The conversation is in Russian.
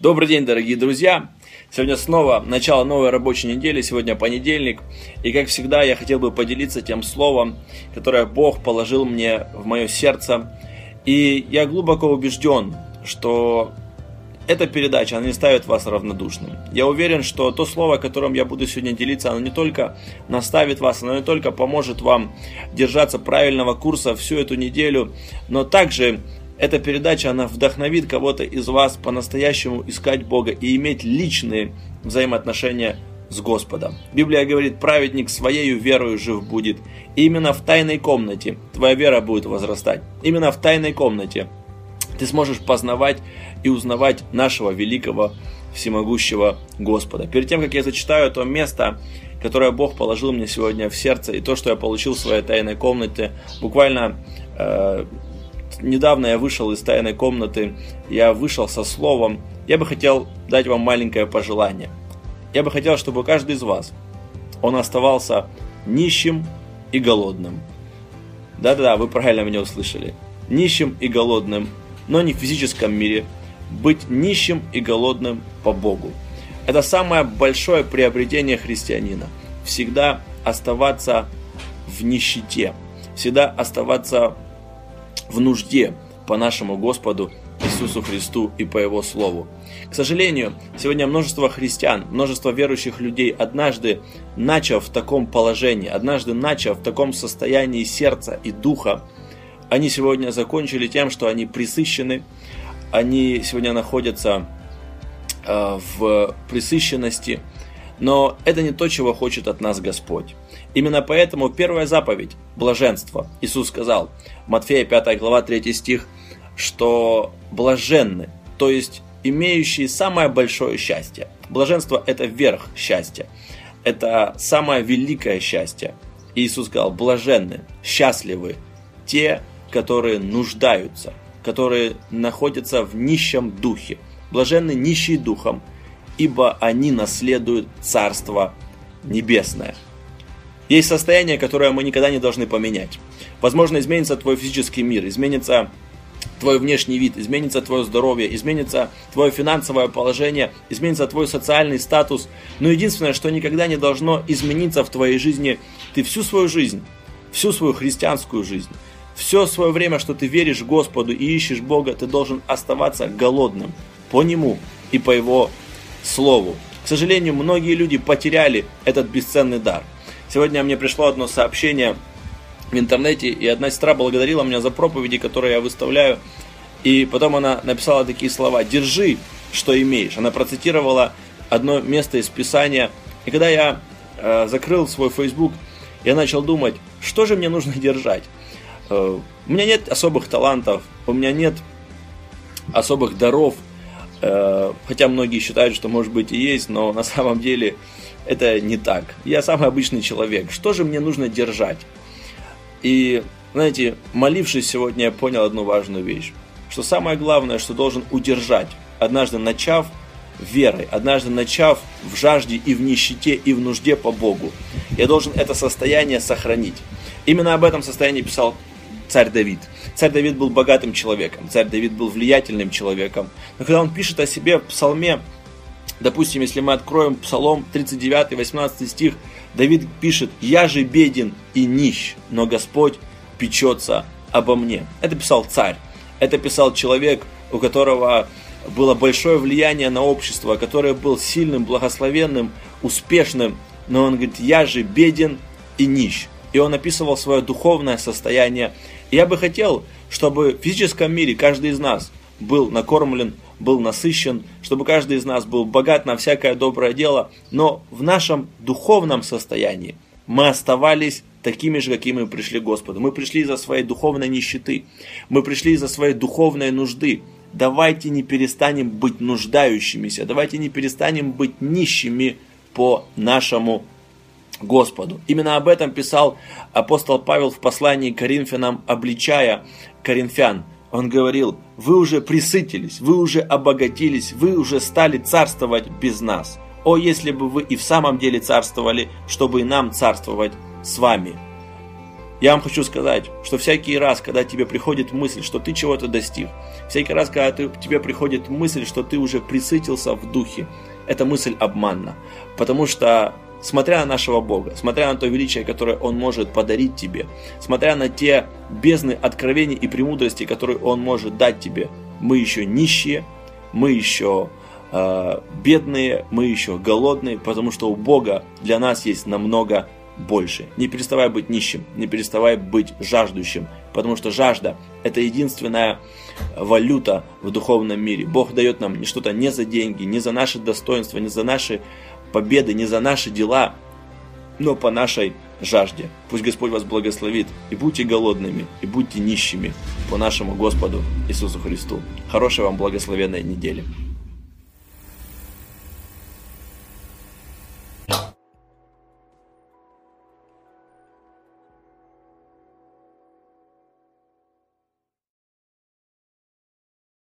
Добрый день, дорогие друзья! Сегодня снова начало новой рабочей недели, сегодня понедельник. И как всегда я хотел бы поделиться тем словом, которое Бог положил мне в мое сердце. И я глубоко убежден, что эта передача, она не ставит вас равнодушным. Я уверен, что то слово, которым я буду сегодня делиться, оно не только наставит вас, оно не только поможет вам держаться правильного курса всю эту неделю, но также эта передача, она вдохновит кого-то из вас по-настоящему искать Бога и иметь личные взаимоотношения с Господом. Библия говорит, праведник своею верою жив будет. И именно в тайной комнате твоя вера будет возрастать. Именно в тайной комнате ты сможешь познавать и узнавать нашего великого всемогущего Господа. Перед тем, как я зачитаю то место, которое Бог положил мне сегодня в сердце, и то, что я получил в своей тайной комнате, буквально э, недавно я вышел из тайной комнаты, я вышел со словом, я бы хотел дать вам маленькое пожелание. Я бы хотел, чтобы каждый из вас, он оставался нищим и голодным. Да-да-да, вы правильно меня услышали. Нищим и голодным, но не в физическом мире. Быть нищим и голодным по Богу. Это самое большое приобретение христианина. Всегда оставаться в нищете. Всегда оставаться в нужде по нашему Господу Иисусу Христу и по Его Слову. К сожалению, сегодня множество христиан, множество верующих людей, однажды начав в таком положении, однажды начав в таком состоянии сердца и духа, они сегодня закончили тем, что они присыщены, они сегодня находятся э, в присыщенности, но это не то, чего хочет от нас Господь. Именно поэтому первая заповедь – блаженство. Иисус сказал, Матфея 5 глава 3 стих, что блаженны, то есть имеющие самое большое счастье. Блаженство – это верх счастья, это самое великое счастье. Иисус сказал, блаженны, счастливы те, которые нуждаются, которые находятся в нищем духе. Блаженны нищие духом, ибо они наследуют Царство Небесное. Есть состояние, которое мы никогда не должны поменять. Возможно, изменится твой физический мир, изменится твой внешний вид, изменится твое здоровье, изменится твое финансовое положение, изменится твой социальный статус. Но единственное, что никогда не должно измениться в твоей жизни, ты всю свою жизнь, всю свою христианскую жизнь, все свое время, что ты веришь Господу и ищешь Бога, ты должен оставаться голодным по Нему и по Его Слову. К сожалению, многие люди потеряли этот бесценный дар – Сегодня мне пришло одно сообщение в интернете, и одна сестра благодарила меня за проповеди, которые я выставляю. И потом она написала такие слова «Держи, что имеешь». Она процитировала одно место из Писания. И когда я э, закрыл свой Facebook, я начал думать, что же мне нужно держать. Э, у меня нет особых талантов, у меня нет особых даров, хотя многие считают, что может быть и есть, но на самом деле это не так. Я самый обычный человек. Что же мне нужно держать? И, знаете, молившись сегодня, я понял одну важную вещь. Что самое главное, что должен удержать, однажды начав верой, однажды начав в жажде и в нищете, и в нужде по Богу, я должен это состояние сохранить. Именно об этом состоянии писал царь Давид. Царь Давид был богатым человеком, царь Давид был влиятельным человеком. Но когда он пишет о себе в псалме Допустим, если мы откроем Псалом 39, 18 стих, Давид пишет, «Я же беден и нищ, но Господь печется обо мне». Это писал царь, это писал человек, у которого было большое влияние на общество, который был сильным, благословенным, успешным, но он говорит, я же беден и нищ. И он описывал свое духовное состояние. И я бы хотел, чтобы в физическом мире каждый из нас был накормлен был насыщен, чтобы каждый из нас был богат на всякое доброе дело, но в нашем духовном состоянии мы оставались такими же, какими мы пришли к Господу. Мы пришли из-за своей духовной нищеты, мы пришли из-за своей духовной нужды. Давайте не перестанем быть нуждающимися, давайте не перестанем быть нищими по нашему Господу. Именно об этом писал апостол Павел в послании к Коринфянам, обличая коринфян – он говорил, вы уже присытились, вы уже обогатились, вы уже стали царствовать без нас. О, если бы вы и в самом деле царствовали, чтобы и нам царствовать с вами. Я вам хочу сказать, что всякий раз, когда тебе приходит мысль, что ты чего-то достиг, всякий раз, когда ты, тебе приходит мысль, что ты уже присытился в духе, эта мысль обманна. Потому что смотря на нашего Бога, смотря на то величие, которое Он может подарить тебе, смотря на те бездны откровений и премудрости, которые Он может дать тебе, мы еще нищие, мы еще э, бедные, мы еще голодные, потому что у Бога для нас есть намного больше. Не переставай быть нищим, не переставай быть жаждущим, потому что жажда – это единственная валюта в духовном мире. Бог дает нам не что-то не за деньги, не за наши достоинства, не за наши победы, не за наши дела, но по нашей жажде. Пусть Господь вас благословит. И будьте голодными, и будьте нищими по нашему Господу Иисусу Христу. Хорошей вам благословенной недели.